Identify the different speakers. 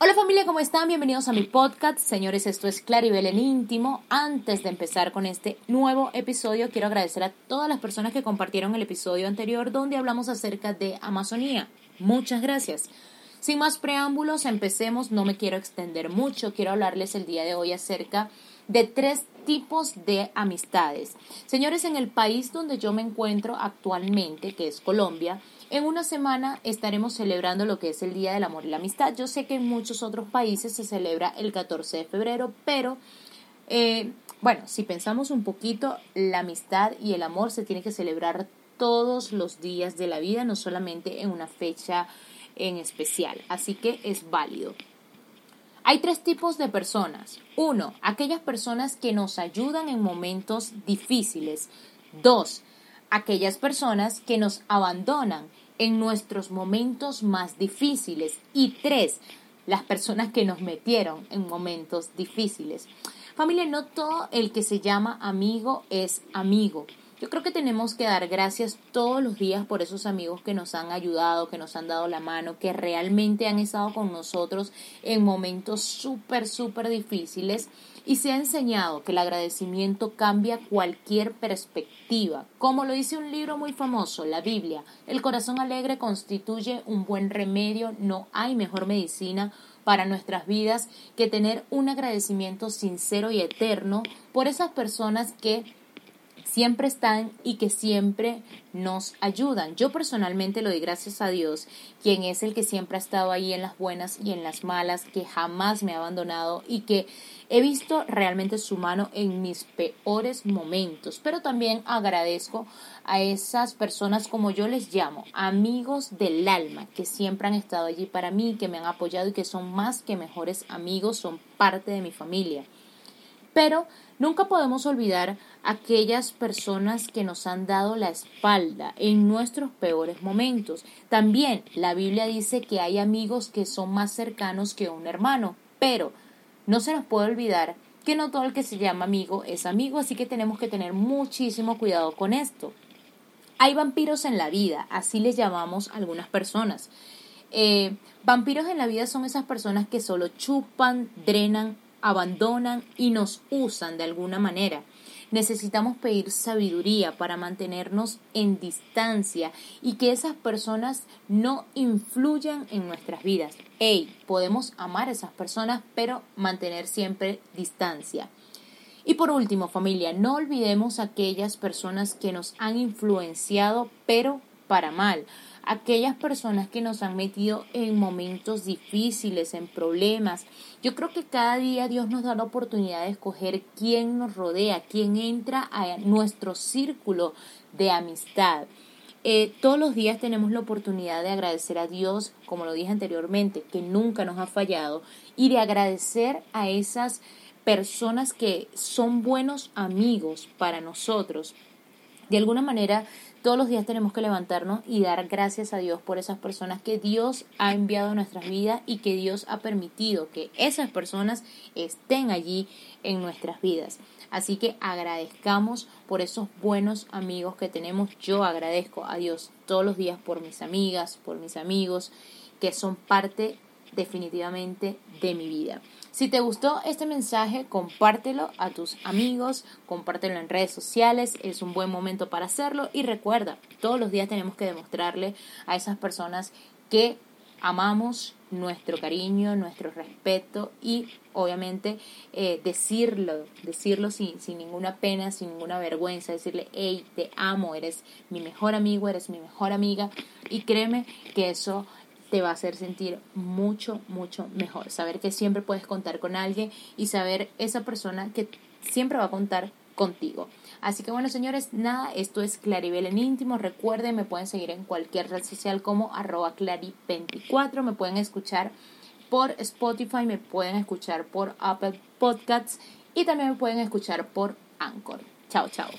Speaker 1: Hola familia, ¿cómo están? Bienvenidos a mi podcast. Señores, esto es Claribel en íntimo. Antes de empezar con este nuevo episodio, quiero agradecer a todas las personas que compartieron el episodio anterior donde hablamos acerca de Amazonía. Muchas gracias. Sin más preámbulos, empecemos. No me quiero extender mucho. Quiero hablarles el día de hoy acerca de tres tipos de amistades. Señores, en el país donde yo me encuentro actualmente, que es Colombia, en una semana estaremos celebrando lo que es el Día del Amor y la Amistad. Yo sé que en muchos otros países se celebra el 14 de febrero, pero eh, bueno, si pensamos un poquito, la amistad y el amor se tiene que celebrar todos los días de la vida, no solamente en una fecha en especial. Así que es válido. Hay tres tipos de personas. Uno, aquellas personas que nos ayudan en momentos difíciles. Dos, aquellas personas que nos abandonan en nuestros momentos más difíciles. Y tres, las personas que nos metieron en momentos difíciles. Familia, no todo el que se llama amigo es amigo. Yo creo que tenemos que dar gracias todos los días por esos amigos que nos han ayudado, que nos han dado la mano, que realmente han estado con nosotros en momentos súper, súper difíciles. Y se ha enseñado que el agradecimiento cambia cualquier perspectiva. Como lo dice un libro muy famoso, la Biblia, el corazón alegre constituye un buen remedio, no hay mejor medicina para nuestras vidas que tener un agradecimiento sincero y eterno por esas personas que siempre están y que siempre nos ayudan. Yo personalmente lo doy gracias a Dios, quien es el que siempre ha estado ahí en las buenas y en las malas, que jamás me ha abandonado y que he visto realmente su mano en mis peores momentos. Pero también agradezco a esas personas como yo les llamo, amigos del alma, que siempre han estado allí para mí, que me han apoyado y que son más que mejores amigos, son parte de mi familia. Pero nunca podemos olvidar aquellas personas que nos han dado la espalda en nuestros peores momentos. También la Biblia dice que hay amigos que son más cercanos que un hermano, pero no se nos puede olvidar que no todo el que se llama amigo es amigo, así que tenemos que tener muchísimo cuidado con esto. Hay vampiros en la vida, así les llamamos algunas personas. Eh, vampiros en la vida son esas personas que solo chupan, drenan, abandonan y nos usan de alguna manera. Necesitamos pedir sabiduría para mantenernos en distancia y que esas personas no influyan en nuestras vidas. Hey, podemos amar a esas personas, pero mantener siempre distancia. Y por último, familia, no olvidemos aquellas personas que nos han influenciado, pero para mal aquellas personas que nos han metido en momentos difíciles, en problemas. Yo creo que cada día Dios nos da la oportunidad de escoger quién nos rodea, quién entra a nuestro círculo de amistad. Eh, todos los días tenemos la oportunidad de agradecer a Dios, como lo dije anteriormente, que nunca nos ha fallado, y de agradecer a esas personas que son buenos amigos para nosotros. De alguna manera, todos los días tenemos que levantarnos y dar gracias a Dios por esas personas que Dios ha enviado a nuestras vidas y que Dios ha permitido que esas personas estén allí en nuestras vidas. Así que agradezcamos por esos buenos amigos que tenemos. Yo agradezco a Dios todos los días por mis amigas, por mis amigos, que son parte definitivamente de mi vida. Si te gustó este mensaje, compártelo a tus amigos, compártelo en redes sociales, es un buen momento para hacerlo y recuerda, todos los días tenemos que demostrarle a esas personas que amamos nuestro cariño, nuestro respeto y obviamente eh, decirlo, decirlo sin, sin ninguna pena, sin ninguna vergüenza, decirle, hey, te amo, eres mi mejor amigo, eres mi mejor amiga y créeme que eso te va a hacer sentir mucho, mucho mejor. Saber que siempre puedes contar con alguien y saber esa persona que siempre va a contar contigo. Así que bueno, señores, nada, esto es Claribel en íntimo. Recuerden, me pueden seguir en cualquier red social como arroba clari24. Me pueden escuchar por Spotify, me pueden escuchar por Apple Podcasts y también me pueden escuchar por Anchor. Chao, chao.